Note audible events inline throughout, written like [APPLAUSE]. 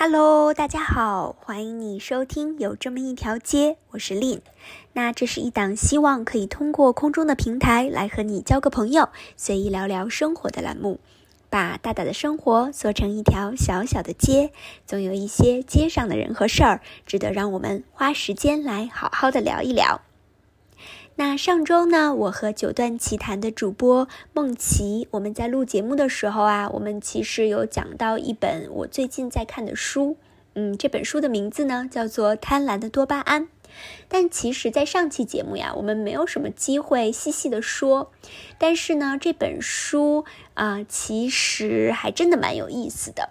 Hello，大家好，欢迎你收听有这么一条街，我是 Lin。那这是一档希望可以通过空中的平台来和你交个朋友，随意聊聊生活的栏目。把大大的生活做成一条小小的街，总有一些街上的人和事儿，值得让我们花时间来好好的聊一聊。那上周呢，我和九段奇谈的主播梦琪，我们在录节目的时候啊，我们其实有讲到一本我最近在看的书，嗯，这本书的名字呢叫做《贪婪的多巴胺》。但其实，在上期节目呀，我们没有什么机会细细的说。但是呢，这本书啊，其实还真的蛮有意思的。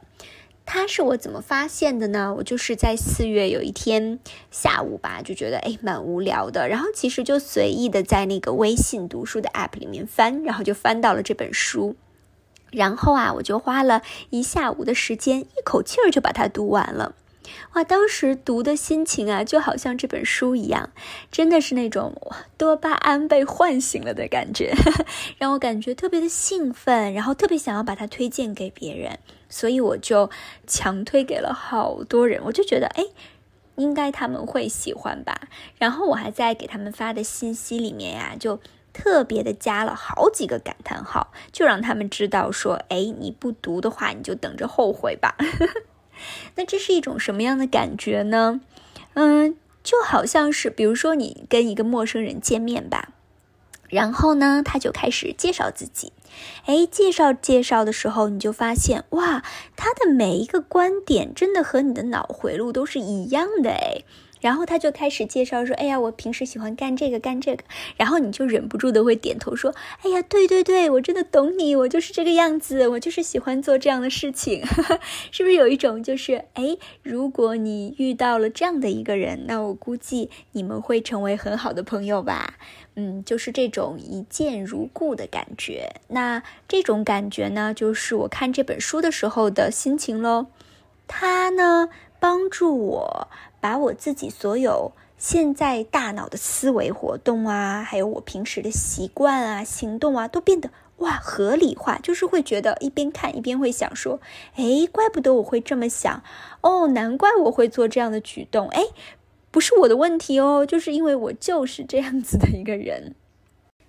它是我怎么发现的呢？我就是在四月有一天下午吧，就觉得哎蛮无聊的，然后其实就随意的在那个微信读书的 app 里面翻，然后就翻到了这本书，然后啊，我就花了一下午的时间，一口气儿就把它读完了。哇，当时读的心情啊，就好像这本书一样，真的是那种多巴胺被唤醒了的感觉，[LAUGHS] 让我感觉特别的兴奋，然后特别想要把它推荐给别人，所以我就强推给了好多人，我就觉得哎，应该他们会喜欢吧。然后我还在给他们发的信息里面呀，就特别的加了好几个感叹号，就让他们知道说，哎，你不读的话，你就等着后悔吧。[LAUGHS] 那这是一种什么样的感觉呢？嗯，就好像是，比如说你跟一个陌生人见面吧，然后呢，他就开始介绍自己，哎，介绍介绍的时候，你就发现，哇，他的每一个观点真的和你的脑回路都是一样的，哎。然后他就开始介绍说：“哎呀，我平时喜欢干这个干这个。”然后你就忍不住的会点头说：“哎呀，对对对，我真的懂你，我就是这个样子，我就是喜欢做这样的事情。[LAUGHS] ”是不是有一种就是哎，如果你遇到了这样的一个人，那我估计你们会成为很好的朋友吧？嗯，就是这种一见如故的感觉。那这种感觉呢，就是我看这本书的时候的心情喽。他呢，帮助我。把我自己所有现在大脑的思维活动啊，还有我平时的习惯啊、行动啊，都变得哇合理化，就是会觉得一边看一边会想说，哎，怪不得我会这么想哦，难怪我会做这样的举动，哎，不是我的问题哦，就是因为我就是这样子的一个人。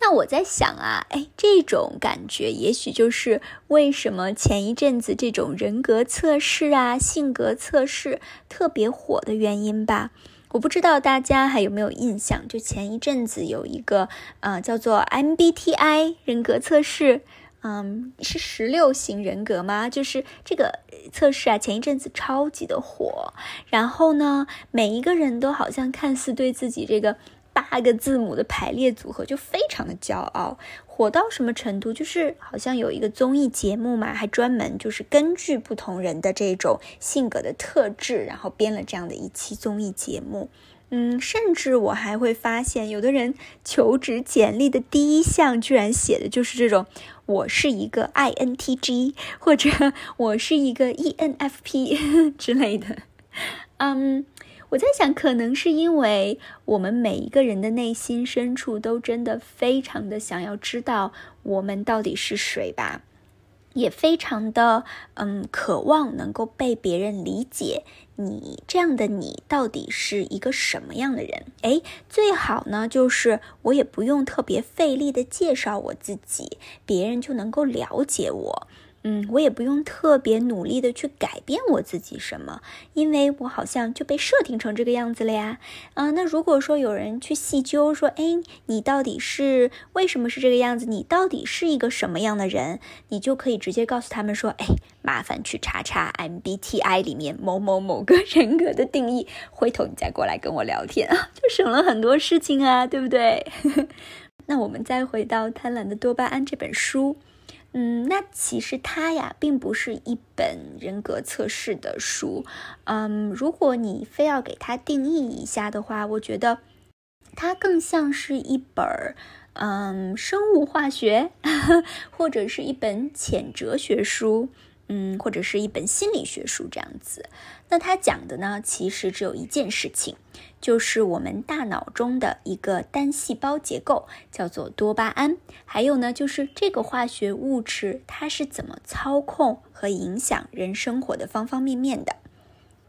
那我在想啊，哎，这种感觉也许就是为什么前一阵子这种人格测试啊、性格测试特别火的原因吧。我不知道大家还有没有印象，就前一阵子有一个呃叫做 MBTI 人格测试，嗯，是十六型人格吗？就是这个测试啊，前一阵子超级的火。然后呢，每一个人都好像看似对自己这个。八个字母的排列组合就非常的骄傲，火到什么程度？就是好像有一个综艺节目嘛，还专门就是根据不同人的这种性格的特质，然后编了这样的一期综艺节目。嗯，甚至我还会发现，有的人求职简历的第一项居然写的就是这种：我是一个 INTG，或者我是一个 ENFP 之类的。嗯。我在想，可能是因为我们每一个人的内心深处都真的非常的想要知道我们到底是谁吧，也非常的嗯渴望能够被别人理解。你这样的你到底是一个什么样的人？哎，最好呢就是我也不用特别费力的介绍我自己，别人就能够了解我。嗯，我也不用特别努力的去改变我自己什么，因为我好像就被设定成这个样子了呀。啊，那如果说有人去细究说，哎，你到底是为什么是这个样子？你到底是一个什么样的人？你就可以直接告诉他们说，哎，麻烦去查查 MBTI 里面某某某个人格的定义，回头你再过来跟我聊天啊，就省了很多事情啊，对不对？[LAUGHS] 那我们再回到《贪婪的多巴胺》这本书。嗯，那其实它呀，并不是一本人格测试的书。嗯，如果你非要给它定义一下的话，我觉得它更像是一本儿，嗯，生物化学，[LAUGHS] 或者是一本浅哲学书。嗯，或者是一本心理学书这样子，那它讲的呢，其实只有一件事情，就是我们大脑中的一个单细胞结构，叫做多巴胺，还有呢，就是这个化学物质它是怎么操控和影响人生活的方方面面的。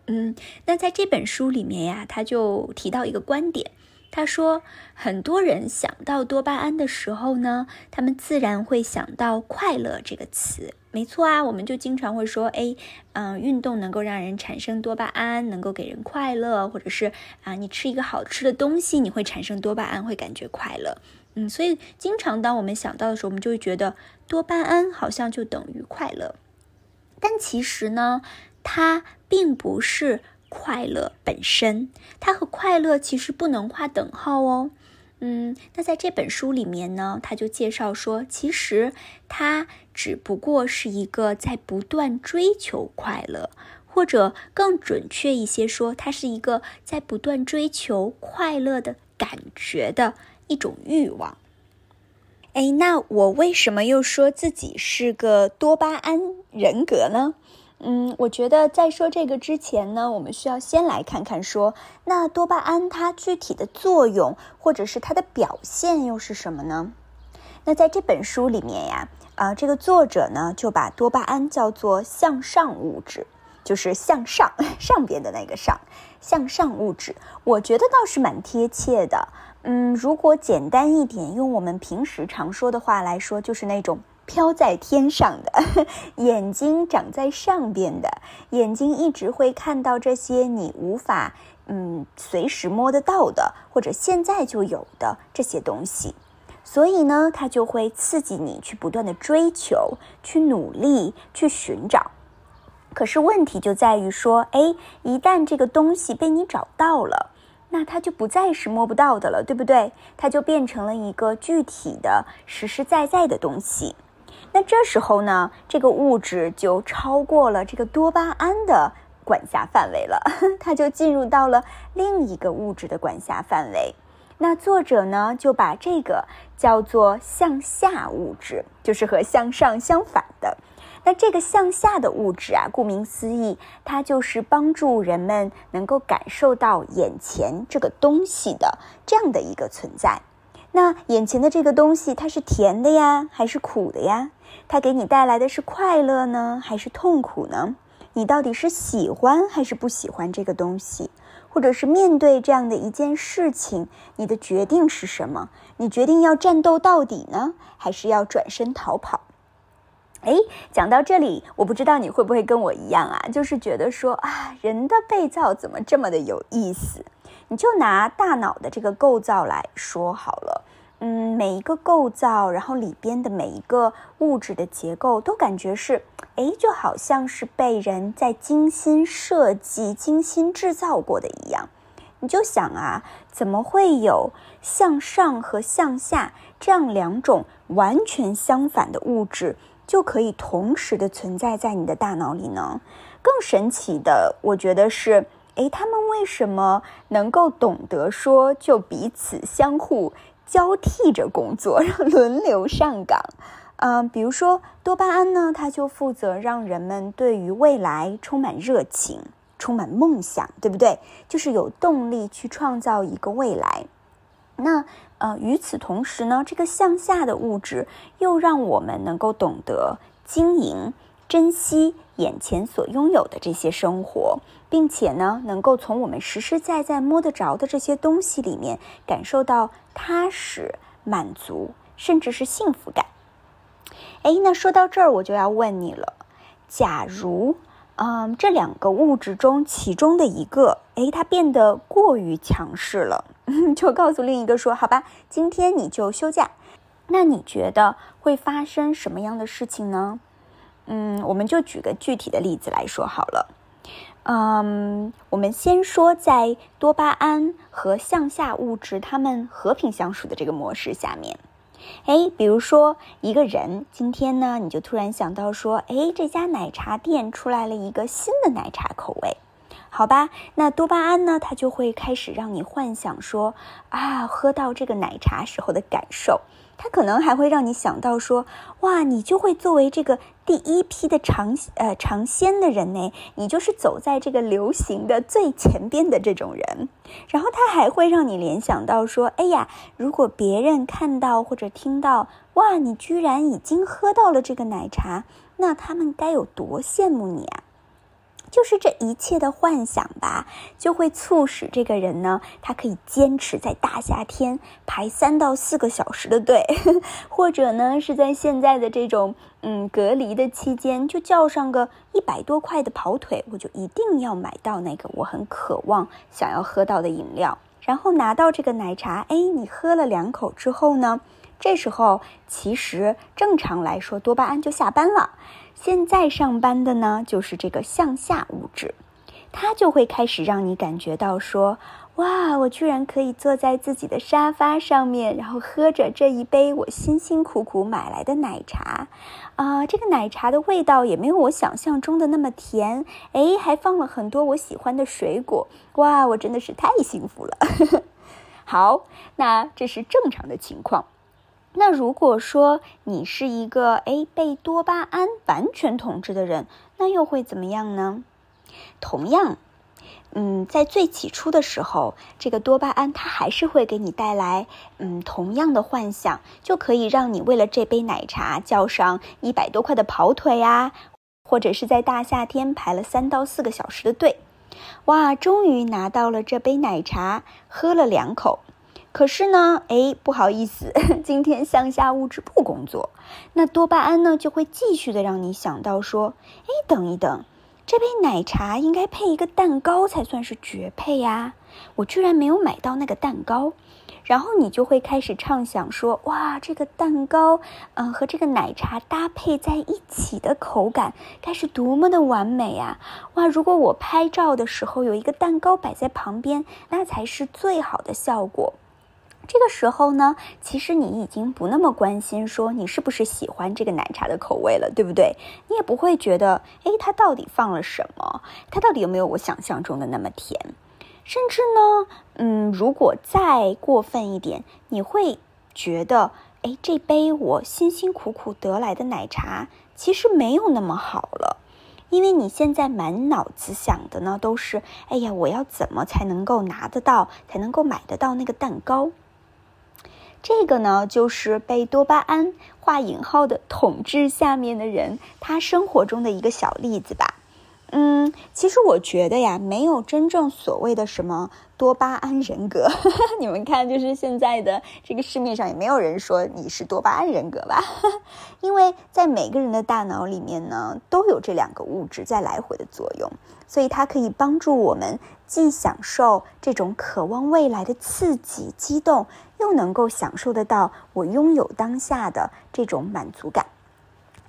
嗯，那在这本书里面呀，他就提到一个观点。他说，很多人想到多巴胺的时候呢，他们自然会想到快乐这个词。没错啊，我们就经常会说，哎，嗯，运动能够让人产生多巴胺，能够给人快乐，或者是啊，你吃一个好吃的东西，你会产生多巴胺，会感觉快乐。嗯，所以经常当我们想到的时候，我们就会觉得多巴胺好像就等于快乐。但其实呢，它并不是。快乐本身，它和快乐其实不能画等号哦。嗯，那在这本书里面呢，他就介绍说，其实它只不过是一个在不断追求快乐，或者更准确一些说，它是一个在不断追求快乐的感觉的一种欲望。哎，那我为什么又说自己是个多巴胺人格呢？嗯，我觉得在说这个之前呢，我们需要先来看看说，那多巴胺它具体的作用或者是它的表现又是什么呢？那在这本书里面呀，啊，这个作者呢就把多巴胺叫做向上物质，就是向上 [LAUGHS] 上边的那个上向上物质。我觉得倒是蛮贴切的。嗯，如果简单一点，用我们平时常说的话来说，就是那种。飘在天上的 [LAUGHS] 眼睛长在上边的眼睛，一直会看到这些你无法嗯随时摸得到的，或者现在就有的这些东西，所以呢，它就会刺激你去不断的追求、去努力、去寻找。可是问题就在于说，哎，一旦这个东西被你找到了，那它就不再是摸不到的了，对不对？它就变成了一个具体的、实实在在的东西。那这时候呢，这个物质就超过了这个多巴胺的管辖范围了，[LAUGHS] 它就进入到了另一个物质的管辖范围。那作者呢，就把这个叫做向下物质，就是和向上相反的。那这个向下的物质啊，顾名思义，它就是帮助人们能够感受到眼前这个东西的这样的一个存在。那眼前的这个东西，它是甜的呀，还是苦的呀？它给你带来的是快乐呢，还是痛苦呢？你到底是喜欢还是不喜欢这个东西？或者是面对这样的一件事情，你的决定是什么？你决定要战斗到底呢，还是要转身逃跑？哎，讲到这里，我不知道你会不会跟我一样啊，就是觉得说啊，人的被造怎么这么的有意思？你就拿大脑的这个构造来说好了，嗯，每一个构造，然后里边的每一个物质的结构，都感觉是，哎，就好像是被人在精心设计、精心制造过的一样。你就想啊，怎么会有向上和向下这样两种完全相反的物质，就可以同时的存在在你的大脑里呢？更神奇的，我觉得是。哎，他们为什么能够懂得说就彼此相互交替着工作，轮流上岗？嗯，比如说多巴胺呢，它就负责让人们对于未来充满热情、充满梦想，对不对？就是有动力去创造一个未来。那呃，与此同时呢，这个向下的物质又让我们能够懂得经营。珍惜眼前所拥有的这些生活，并且呢，能够从我们实实在在摸得着的这些东西里面感受到踏实、满足，甚至是幸福感。哎，那说到这儿，我就要问你了：假如，嗯，这两个物质中其中的一个，哎，它变得过于强势了，[LAUGHS] 就告诉另一个说：“好吧，今天你就休假。”那你觉得会发生什么样的事情呢？嗯，我们就举个具体的例子来说好了。嗯，我们先说在多巴胺和向下物质它们和平相处的这个模式下面，哎，比如说一个人今天呢，你就突然想到说，哎，这家奶茶店出来了一个新的奶茶口味，好吧？那多巴胺呢，它就会开始让你幻想说，啊，喝到这个奶茶时候的感受。它可能还会让你想到说，哇，你就会作为这个第一批的尝呃尝鲜的人呢，你就是走在这个流行的最前边的这种人。然后他还会让你联想到说，哎呀，如果别人看到或者听到，哇，你居然已经喝到了这个奶茶，那他们该有多羡慕你啊！就是这一切的幻想吧，就会促使这个人呢，他可以坚持在大夏天排三到四个小时的队，[LAUGHS] 或者呢是在现在的这种嗯隔离的期间，就叫上个一百多块的跑腿，我就一定要买到那个我很渴望想要喝到的饮料，然后拿到这个奶茶，哎，你喝了两口之后呢，这时候其实正常来说多巴胺就下班了。现在上班的呢，就是这个向下物质，它就会开始让你感觉到说，哇，我居然可以坐在自己的沙发上面，然后喝着这一杯我辛辛苦苦买来的奶茶，啊，这个奶茶的味道也没有我想象中的那么甜，哎，还放了很多我喜欢的水果，哇，我真的是太幸福了。[LAUGHS] 好，那这是正常的情况。那如果说你是一个哎被多巴胺完全统治的人，那又会怎么样呢？同样，嗯，在最起初的时候，这个多巴胺它还是会给你带来嗯同样的幻想，就可以让你为了这杯奶茶叫上一百多块的跑腿啊，或者是在大夏天排了三到四个小时的队，哇，终于拿到了这杯奶茶，喝了两口。可是呢，哎，不好意思，[LAUGHS] 今天向下物质不工作，那多巴胺呢就会继续的让你想到说，哎，等一等，这杯奶茶应该配一个蛋糕才算是绝配呀，我居然没有买到那个蛋糕，然后你就会开始畅想说，哇，这个蛋糕，嗯，和这个奶茶搭配在一起的口感该是多么的完美啊！哇，如果我拍照的时候有一个蛋糕摆在旁边，那才是最好的效果。这个时候呢，其实你已经不那么关心说你是不是喜欢这个奶茶的口味了，对不对？你也不会觉得，哎，它到底放了什么？它到底有没有我想象中的那么甜？甚至呢，嗯，如果再过分一点，你会觉得，哎，这杯我辛辛苦苦得来的奶茶其实没有那么好了，因为你现在满脑子想的呢都是，哎呀，我要怎么才能够拿得到，才能够买得到那个蛋糕？这个呢，就是被多巴胺（画引号的）统治下面的人，他生活中的一个小例子吧。嗯，其实我觉得呀，没有真正所谓的什么多巴胺人格。[LAUGHS] 你们看，就是现在的这个市面上也没有人说你是多巴胺人格吧？[LAUGHS] 因为在每个人的大脑里面呢，都有这两个物质在来回的作用，所以它可以帮助我们既享受这种渴望未来的刺激、激动，又能够享受得到我拥有当下的这种满足感。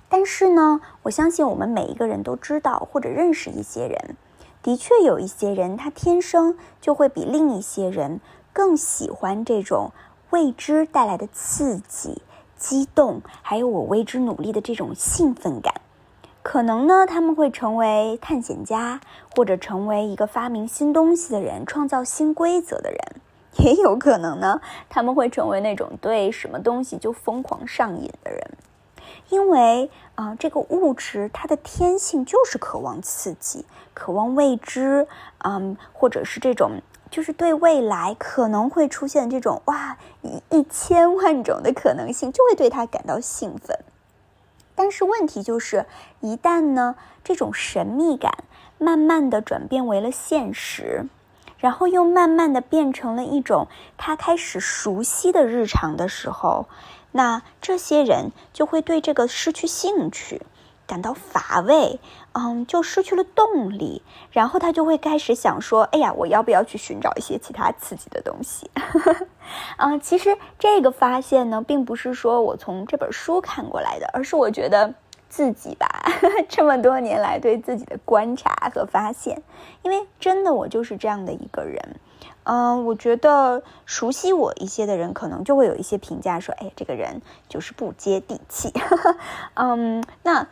但是呢，我相信我们每一个人都知道或者认识一些人，的确有一些人他天生就会比另一些人更喜欢这种未知带来的刺激、激动，还有我为之努力的这种兴奋感。可能呢，他们会成为探险家，或者成为一个发明新东西的人、创造新规则的人。也有可能呢，他们会成为那种对什么东西就疯狂上瘾的人。因为啊，这个物质它的天性就是渴望刺激、渴望未知，嗯，或者是这种就是对未来可能会出现这种哇一一千万种的可能性，就会对他感到兴奋。但是问题就是，一旦呢这种神秘感慢慢的转变为了现实，然后又慢慢的变成了一种他开始熟悉的日常的时候。那这些人就会对这个失去兴趣，感到乏味，嗯，就失去了动力，然后他就会开始想说：“哎呀，我要不要去寻找一些其他刺激的东西？” [LAUGHS] 嗯，其实这个发现呢，并不是说我从这本书看过来的，而是我觉得自己吧，[LAUGHS] 这么多年来对自己的观察和发现，因为真的我就是这样的一个人。嗯，我觉得熟悉我一些的人，可能就会有一些评价说：“哎，这个人就是不接地气。[LAUGHS] ”嗯，那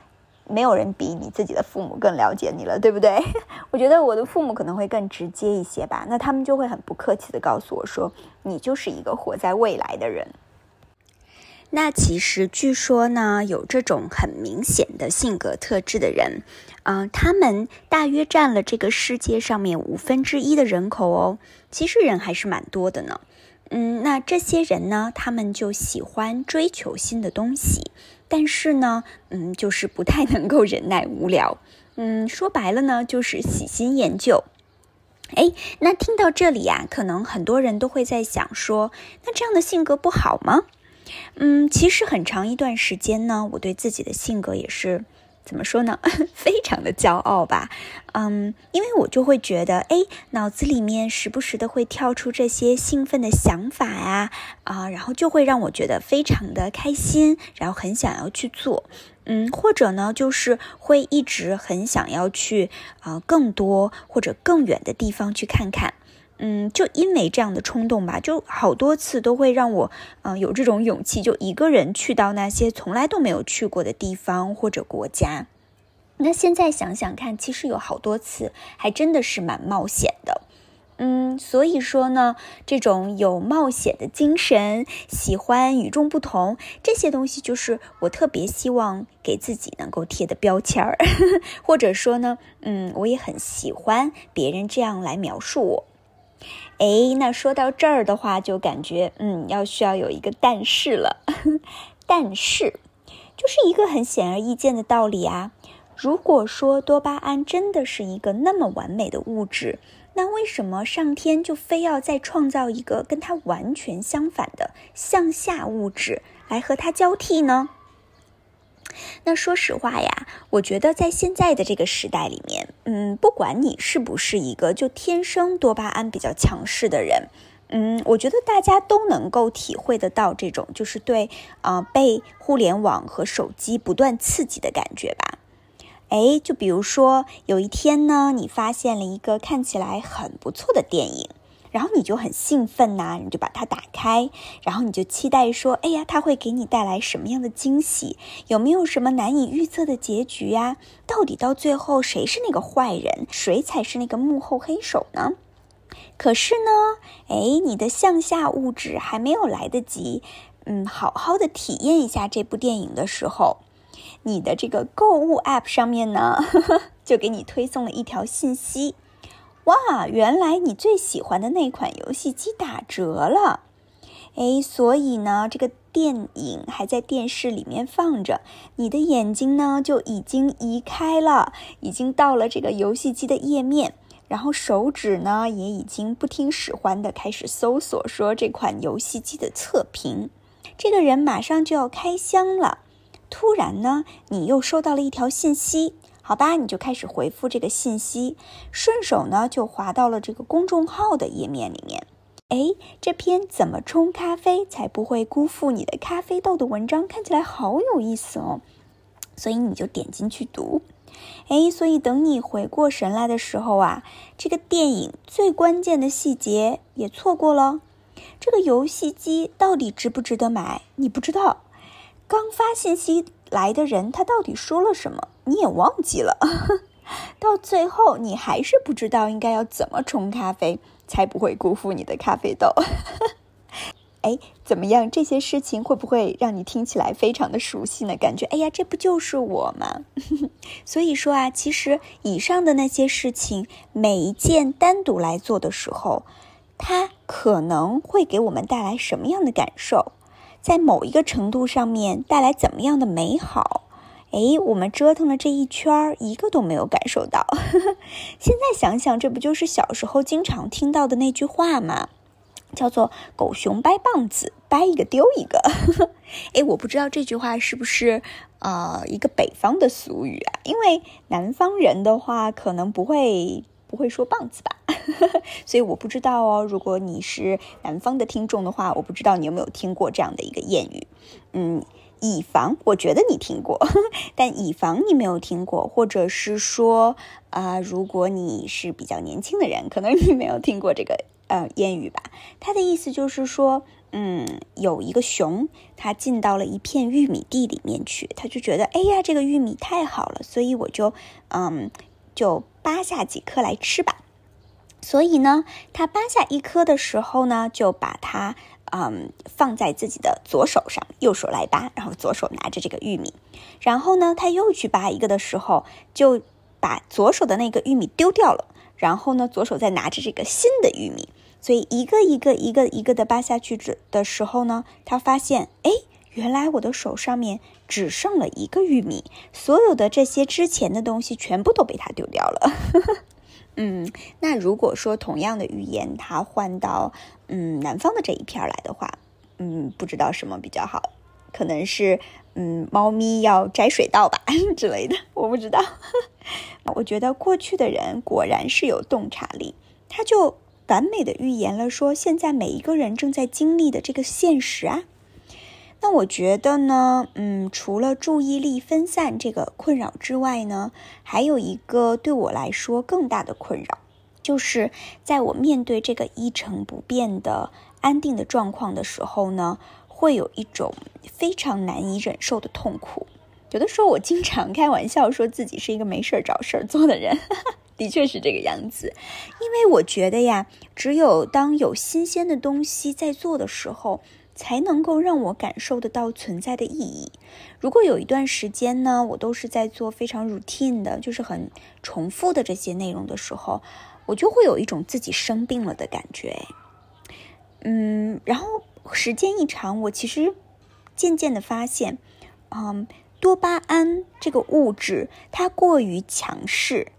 没有人比你自己的父母更了解你了，对不对？[LAUGHS] 我觉得我的父母可能会更直接一些吧。那他们就会很不客气的告诉我说：“你就是一个活在未来的人。”那其实据说呢，有这种很明显的性格特质的人，嗯，他们大约占了这个世界上面五分之一的人口哦。其实人还是蛮多的呢。嗯，那这些人呢，他们就喜欢追求新的东西，但是呢，嗯，就是不太能够忍耐无聊。嗯，说白了呢，就是喜新厌旧。哎，那听到这里呀，可能很多人都会在想说，那这样的性格不好吗？嗯，其实很长一段时间呢，我对自己的性格也是。怎么说呢？[LAUGHS] 非常的骄傲吧，嗯，因为我就会觉得，哎，脑子里面时不时的会跳出这些兴奋的想法呀，啊，然后就会让我觉得非常的开心，然后很想要去做，嗯，或者呢，就是会一直很想要去啊更多或者更远的地方去看看。嗯，就因为这样的冲动吧，就好多次都会让我，嗯，有这种勇气，就一个人去到那些从来都没有去过的地方或者国家。那现在想想看，其实有好多次还真的是蛮冒险的。嗯，所以说呢，这种有冒险的精神，喜欢与众不同，这些东西就是我特别希望给自己能够贴的标签儿，[LAUGHS] 或者说呢，嗯，我也很喜欢别人这样来描述我。哎，那说到这儿的话，就感觉嗯，要需要有一个但是了。[LAUGHS] 但是，就是一个很显而易见的道理啊。如果说多巴胺真的是一个那么完美的物质，那为什么上天就非要再创造一个跟它完全相反的向下物质来和它交替呢？那说实话呀，我觉得在现在的这个时代里面，嗯，不管你是不是一个就天生多巴胺比较强势的人，嗯，我觉得大家都能够体会得到这种就是对啊被互联网和手机不断刺激的感觉吧。哎，就比如说有一天呢，你发现了一个看起来很不错的电影。然后你就很兴奋呐，你就把它打开，然后你就期待说：“哎呀，它会给你带来什么样的惊喜？有没有什么难以预测的结局呀？到底到最后谁是那个坏人，谁才是那个幕后黑手呢？”可是呢，哎，你的向下物质还没有来得及，嗯，好好的体验一下这部电影的时候，你的这个购物 App 上面呢，[LAUGHS] 就给你推送了一条信息。哇，原来你最喜欢的那款游戏机打折了，哎，所以呢，这个电影还在电视里面放着，你的眼睛呢就已经移开了，已经到了这个游戏机的页面，然后手指呢也已经不听使唤的开始搜索，说这款游戏机的测评。这个人马上就要开箱了，突然呢，你又收到了一条信息。好吧，你就开始回复这个信息，顺手呢就滑到了这个公众号的页面里面。哎，这篇怎么冲咖啡才不会辜负你的咖啡豆的文章看起来好有意思哦，所以你就点进去读。哎，所以等你回过神来的时候啊，这个电影最关键的细节也错过了。这个游戏机到底值不值得买？你不知道。刚发信息来的人他到底说了什么？你也忘记了，[LAUGHS] 到最后你还是不知道应该要怎么冲咖啡才不会辜负你的咖啡豆。[LAUGHS] 哎，怎么样？这些事情会不会让你听起来非常的熟悉呢？感觉哎呀，这不就是我吗？[LAUGHS] 所以说啊，其实以上的那些事情，每一件单独来做的时候，它可能会给我们带来什么样的感受，在某一个程度上面带来怎么样的美好。哎，我们折腾了这一圈儿，一个都没有感受到。[LAUGHS] 现在想想，这不就是小时候经常听到的那句话吗？叫做“狗熊掰棒子，掰一个丢一个”。[LAUGHS] 哎，我不知道这句话是不是呃一个北方的俗语啊？因为南方人的话，可能不会不会说棒子吧，[LAUGHS] 所以我不知道哦。如果你是南方的听众的话，我不知道你有没有听过这样的一个谚语，嗯。以防我觉得你听过，[LAUGHS] 但以防你没有听过，或者是说啊，如果你是比较年轻的人，可能你没有听过这个呃谚语吧？它的意思就是说，嗯，有一个熊，它进到了一片玉米地里面去，他就觉得，哎呀，这个玉米太好了，所以我就嗯，就扒下几颗来吃吧。所以呢，他扒下一颗的时候呢，就把它。嗯，放在自己的左手上，右手来扒，然后左手拿着这个玉米，然后呢，他又去扒一个的时候，就把左手的那个玉米丢掉了，然后呢，左手再拿着这个新的玉米，所以一个一个一个一个的扒下去的时候呢，他发现，哎，原来我的手上面只剩了一个玉米，所有的这些之前的东西全部都被他丢掉了。[LAUGHS] 嗯，那如果说同样的语言，它换到嗯南方的这一片来的话，嗯，不知道什么比较好，可能是嗯猫咪要摘水稻吧 [LAUGHS] 之类的，我不知道。[LAUGHS] 我觉得过去的人果然是有洞察力，他就完美的预言了说现在每一个人正在经历的这个现实啊。那我觉得呢，嗯，除了注意力分散这个困扰之外呢，还有一个对我来说更大的困扰，就是在我面对这个一成不变的安定的状况的时候呢，会有一种非常难以忍受的痛苦。有的时候我经常 [LAUGHS] 开玩笑说自己是一个没事儿找事儿做的人，[LAUGHS] 的确是这个样子。因为我觉得呀，只有当有新鲜的东西在做的时候。才能够让我感受得到存在的意义。如果有一段时间呢，我都是在做非常 routine 的，就是很重复的这些内容的时候，我就会有一种自己生病了的感觉。嗯，然后时间一长，我其实渐渐的发现，嗯，多巴胺这个物质它过于强势，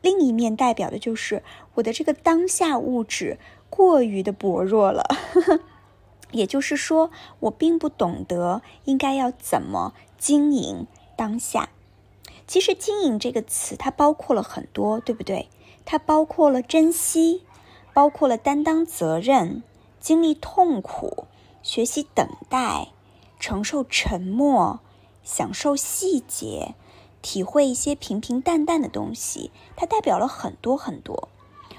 另一面代表的就是我的这个当下物质过于的薄弱了。[LAUGHS] 也就是说，我并不懂得应该要怎么经营当下。其实“经营”这个词，它包括了很多，对不对？它包括了珍惜，包括了担当责任、经历痛苦、学习等待、承受沉默、享受细节、体会一些平平淡淡的东西。它代表了很多很多。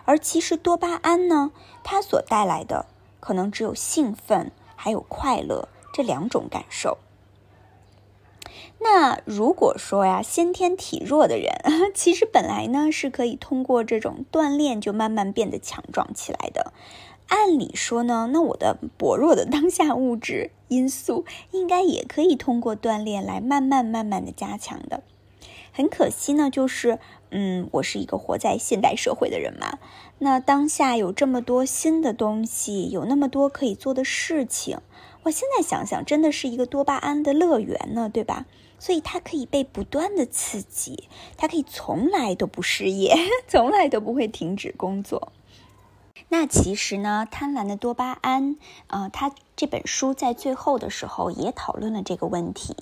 而其实多巴胺呢，它所带来的。可能只有兴奋，还有快乐这两种感受。那如果说呀，先天体弱的人，[LAUGHS] 其实本来呢是可以通过这种锻炼就慢慢变得强壮起来的。按理说呢，那我的薄弱的当下物质因素，应该也可以通过锻炼来慢慢慢慢的加强的。很可惜呢，就是，嗯，我是一个活在现代社会的人嘛。那当下有这么多新的东西，有那么多可以做的事情，我现在想想，真的是一个多巴胺的乐园呢，对吧？所以它可以被不断的刺激，它可以从来都不失业，[LAUGHS] 从来都不会停止工作。那其实呢，贪婪的多巴胺，呃，他这本书在最后的时候也讨论了这个问题。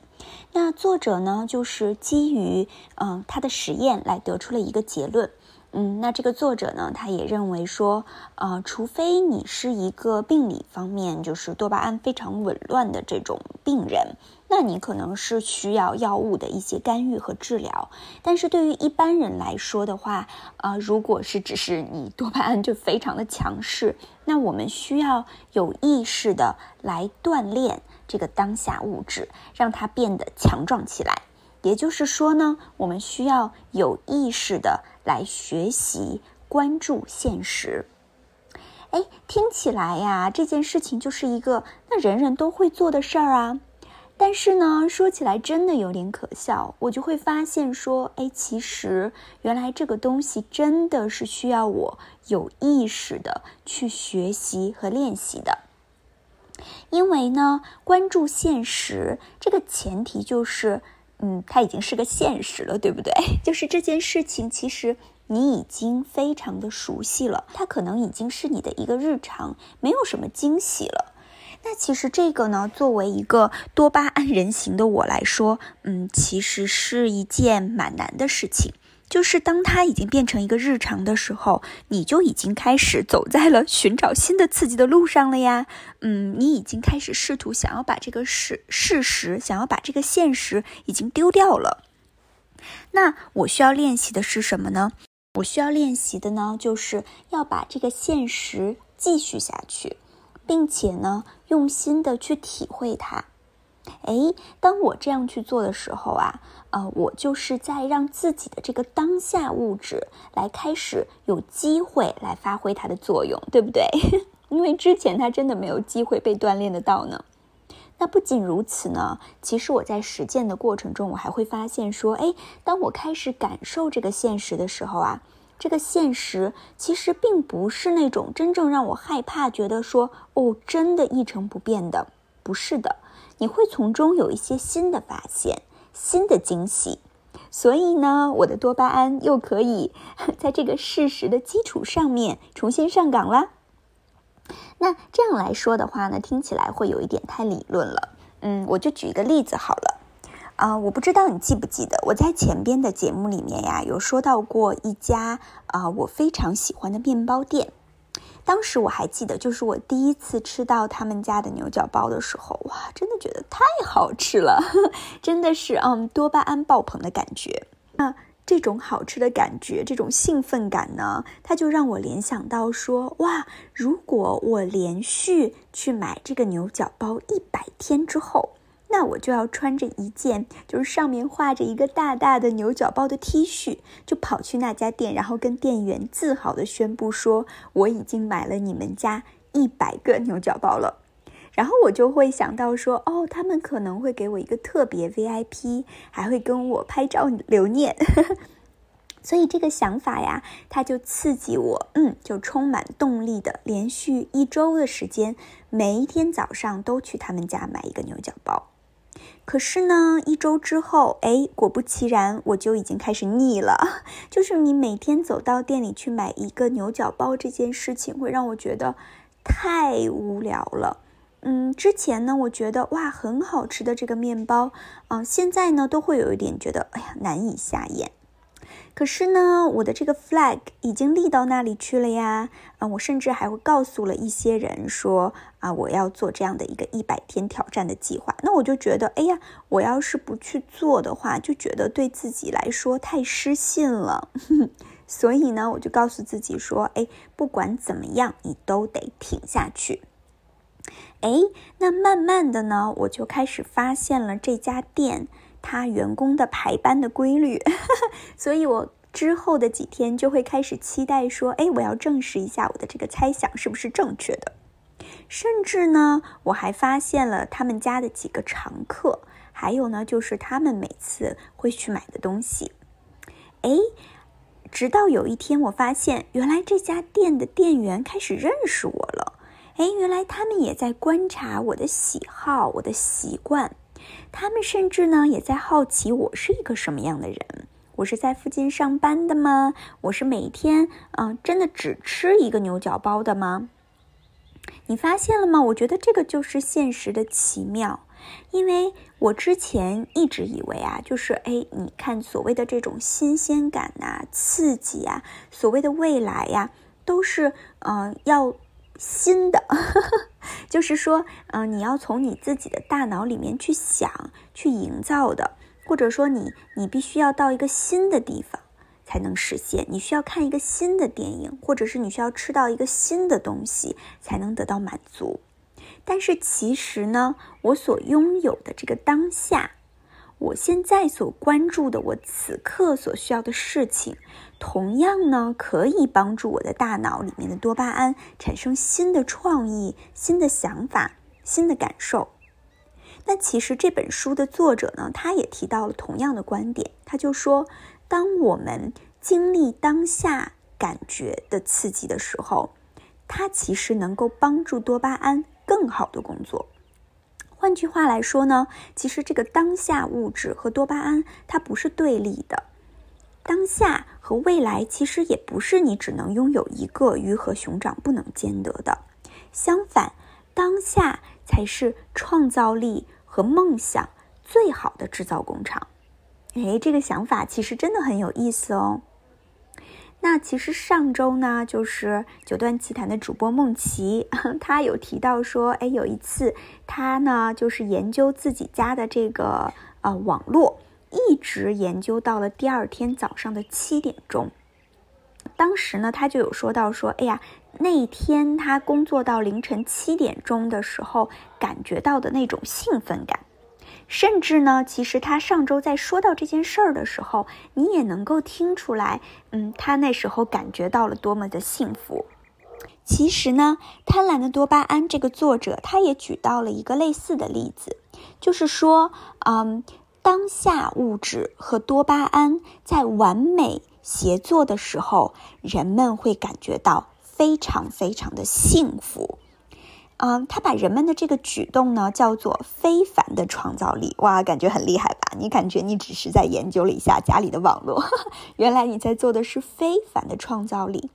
那作者呢，就是基于嗯他的实验来得出了一个结论。嗯，那这个作者呢，他也认为说，呃，除非你是一个病理方面就是多巴胺非常紊乱的这种病人，那你可能是需要药物的一些干预和治疗。但是对于一般人来说的话，呃，如果是只是你多巴胺就非常的强势，那我们需要有意识的来锻炼这个当下物质，让它变得强壮起来。也就是说呢，我们需要有意识的来学习关注现实。哎，听起来呀，这件事情就是一个那人人都会做的事儿啊。但是呢，说起来真的有点可笑。我就会发现说，哎，其实原来这个东西真的是需要我有意识的去学习和练习的。因为呢，关注现实这个前提就是。嗯，它已经是个现实了，对不对？[LAUGHS] 就是这件事情，其实你已经非常的熟悉了，它可能已经是你的一个日常，没有什么惊喜了。那其实这个呢，作为一个多巴胺人形的我来说，嗯，其实是一件蛮难的事情。就是当它已经变成一个日常的时候，你就已经开始走在了寻找新的刺激的路上了呀。嗯，你已经开始试图想要把这个事事实，想要把这个现实已经丢掉了。那我需要练习的是什么呢？我需要练习的呢，就是要把这个现实继续下去，并且呢，用心的去体会它。哎，当我这样去做的时候啊，呃，我就是在让自己的这个当下物质来开始有机会来发挥它的作用，对不对？[LAUGHS] 因为之前它真的没有机会被锻炼得到呢。那不仅如此呢，其实我在实践的过程中，我还会发现说，哎，当我开始感受这个现实的时候啊，这个现实其实并不是那种真正让我害怕，觉得说，哦，真的一成不变的，不是的。你会从中有一些新的发现、新的惊喜。所以呢，我的多巴胺又可以 [LAUGHS] 在这个事实的基础上面重新上岗了。那这样来说的话呢，听起来会有一点太理论了。嗯，我就举一个例子好了。啊，我不知道你记不记得，我在前边的节目里面呀，有说到过一家啊我非常喜欢的面包店。当时我还记得，就是我第一次吃到他们家的牛角包的时候，哇，真的觉得太好吃了，[LAUGHS] 真的是嗯多巴胺爆棚的感觉。那这种好吃的感觉，这种兴奋感呢，它就让我联想到说，哇，如果我连续去买这个牛角包一百天之后。那我就要穿着一件就是上面画着一个大大的牛角包的 T 恤，就跑去那家店，然后跟店员自豪的宣布说我已经买了你们家一百个牛角包了。然后我就会想到说，哦，他们可能会给我一个特别 VIP，还会跟我拍照留念。[LAUGHS] 所以这个想法呀，它就刺激我，嗯，就充满动力的，连续一周的时间，每一天早上都去他们家买一个牛角包。可是呢，一周之后，哎，果不其然，我就已经开始腻了。[LAUGHS] 就是你每天走到店里去买一个牛角包这件事情，会让我觉得太无聊了。嗯，之前呢，我觉得哇，很好吃的这个面包，嗯，现在呢，都会有一点觉得，哎呀，难以下咽。可是呢，我的这个 flag 已经立到那里去了呀。啊，我甚至还会告诉了一些人说啊，我要做这样的一个一百天挑战的计划。那我就觉得，哎呀，我要是不去做的话，就觉得对自己来说太失信了。[LAUGHS] 所以呢，我就告诉自己说，哎，不管怎么样，你都得挺下去。哎，那慢慢的呢，我就开始发现了这家店。他员工的排班的规律，[LAUGHS] 所以我之后的几天就会开始期待说，哎，我要证实一下我的这个猜想是不是正确的。甚至呢，我还发现了他们家的几个常客，还有呢，就是他们每次会去买的东西。哎，直到有一天，我发现原来这家店的店员开始认识我了。哎，原来他们也在观察我的喜好，我的习惯。他们甚至呢也在好奇我是一个什么样的人。我是在附近上班的吗？我是每天嗯真的只吃一个牛角包的吗？你发现了吗？我觉得这个就是现实的奇妙。因为我之前一直以为啊，就是哎，你看所谓的这种新鲜感呐、刺激啊，所谓的未来呀，都是嗯要。新的，[LAUGHS] 就是说，嗯，你要从你自己的大脑里面去想、去营造的，或者说，你你必须要到一个新的地方才能实现。你需要看一个新的电影，或者是你需要吃到一个新的东西才能得到满足。但是其实呢，我所拥有的这个当下。我现在所关注的，我此刻所需要的事情，同样呢，可以帮助我的大脑里面的多巴胺产生新的创意、新的想法、新的感受。那其实这本书的作者呢，他也提到了同样的观点，他就说，当我们经历当下感觉的刺激的时候，它其实能够帮助多巴胺更好的工作。换句话来说呢，其实这个当下物质和多巴胺它不是对立的，当下和未来其实也不是你只能拥有一个鱼和熊掌不能兼得的。相反，当下才是创造力和梦想最好的制造工厂。哎，这个想法其实真的很有意思哦。那其实上周呢，就是九段奇谈的主播梦琪，[LAUGHS] 他有提到说，哎，有一次他呢就是研究自己家的这个呃网络，一直研究到了第二天早上的七点钟。当时呢，他就有说到说，哎呀，那一天他工作到凌晨七点钟的时候，感觉到的那种兴奋感。甚至呢，其实他上周在说到这件事儿的时候，你也能够听出来，嗯，他那时候感觉到了多么的幸福。其实呢，贪婪的多巴胺这个作者他也举到了一个类似的例子，就是说，嗯，当下物质和多巴胺在完美协作的时候，人们会感觉到非常非常的幸福。嗯，他把人们的这个举动呢叫做非凡的创造力。哇，感觉很厉害吧？你感觉你只是在研究了一下家里的网络，[LAUGHS] 原来你在做的是非凡的创造力。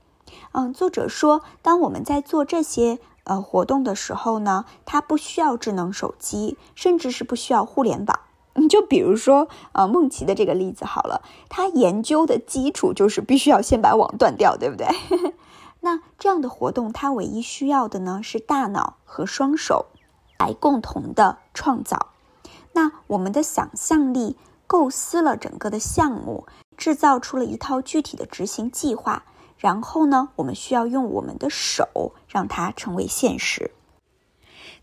嗯，作者说，当我们在做这些呃活动的时候呢，它不需要智能手机，甚至是不需要互联网。你就比如说，呃，梦琪的这个例子好了，他研究的基础就是必须要先把网断掉，对不对？[LAUGHS] 那这样的活动，它唯一需要的呢是大脑和双手来共同的创造。那我们的想象力构思了整个的项目，制造出了一套具体的执行计划，然后呢，我们需要用我们的手让它成为现实。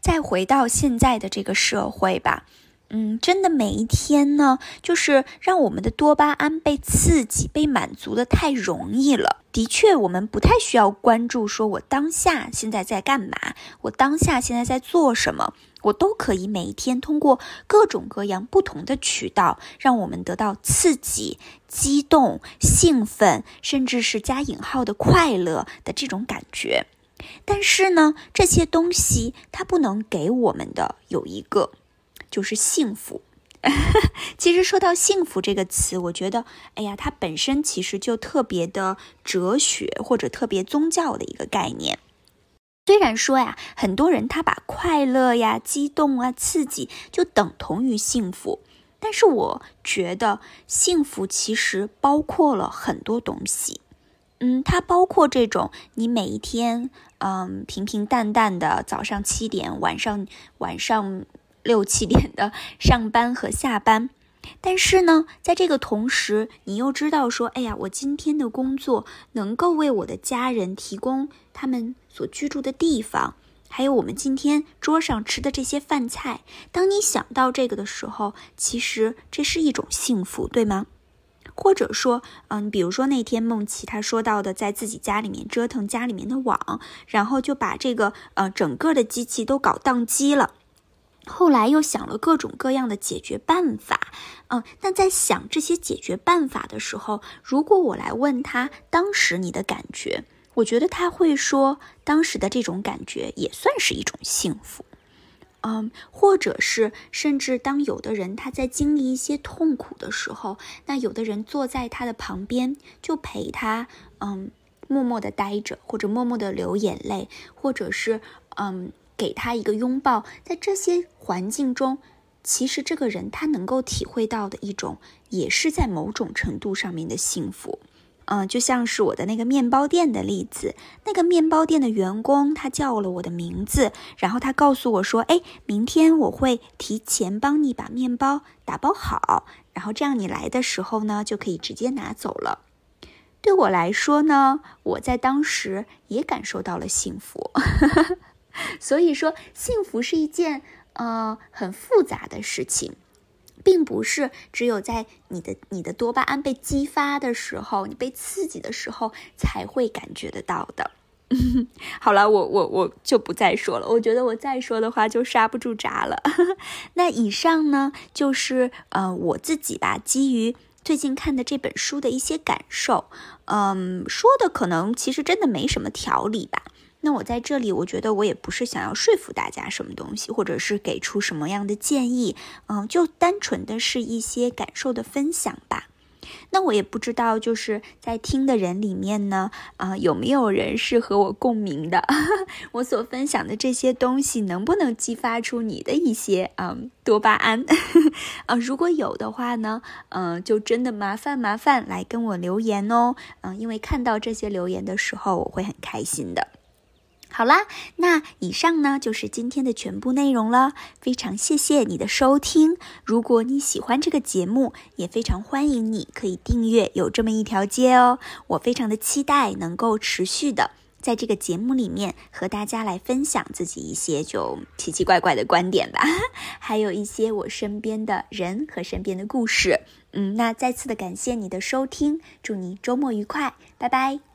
再回到现在的这个社会吧。嗯，真的每一天呢，就是让我们的多巴胺被刺激、被满足的太容易了。的确，我们不太需要关注，说我当下现在在干嘛，我当下现在在做什么，我都可以每一天通过各种各样不同的渠道，让我们得到刺激、激动、兴奋，甚至是加引号的快乐的这种感觉。但是呢，这些东西它不能给我们的有一个。就是幸福。[LAUGHS] 其实说到幸福这个词，我觉得，哎呀，它本身其实就特别的哲学或者特别宗教的一个概念。虽然说呀，很多人他把快乐呀、激动啊、刺激就等同于幸福，但是我觉得幸福其实包括了很多东西。嗯，它包括这种你每一天，嗯，平平淡淡的早上七点，晚上晚上。六七点的上班和下班，但是呢，在这个同时，你又知道说，哎呀，我今天的工作能够为我的家人提供他们所居住的地方，还有我们今天桌上吃的这些饭菜。当你想到这个的时候，其实这是一种幸福，对吗？或者说，嗯，比如说那天梦琪他说到的，在自己家里面折腾家里面的网，然后就把这个呃整个的机器都搞宕机了。后来又想了各种各样的解决办法，嗯，那在想这些解决办法的时候，如果我来问他当时你的感觉，我觉得他会说，当时的这种感觉也算是一种幸福，嗯，或者是甚至当有的人他在经历一些痛苦的时候，那有的人坐在他的旁边就陪他，嗯，默默的待着，或者默默的流眼泪，或者是嗯。给他一个拥抱，在这些环境中，其实这个人他能够体会到的一种，也是在某种程度上面的幸福。嗯，就像是我的那个面包店的例子，那个面包店的员工他叫了我的名字，然后他告诉我说：“哎，明天我会提前帮你把面包打包好，然后这样你来的时候呢，就可以直接拿走了。”对我来说呢，我在当时也感受到了幸福。所以说，幸福是一件呃很复杂的事情，并不是只有在你的你的多巴胺被激发的时候，你被刺激的时候才会感觉得到的。[LAUGHS] 好了，我我我就不再说了，我觉得我再说的话就刹不住闸了。[LAUGHS] 那以上呢，就是呃我自己吧，基于最近看的这本书的一些感受，嗯，说的可能其实真的没什么条理吧。那我在这里，我觉得我也不是想要说服大家什么东西，或者是给出什么样的建议，嗯，就单纯的是一些感受的分享吧。那我也不知道，就是在听的人里面呢，啊，有没有人是和我共鸣的？[LAUGHS] 我所分享的这些东西，能不能激发出你的一些嗯多巴胺？[LAUGHS] 啊，如果有的话呢，嗯，就真的麻烦麻烦来跟我留言哦，嗯，因为看到这些留言的时候，我会很开心的。好啦，那以上呢就是今天的全部内容了。非常谢谢你的收听。如果你喜欢这个节目，也非常欢迎你可以订阅。有这么一条街哦，我非常的期待能够持续的在这个节目里面和大家来分享自己一些就奇奇怪怪的观点吧，[LAUGHS] 还有一些我身边的人和身边的故事。嗯，那再次的感谢你的收听，祝你周末愉快，拜拜。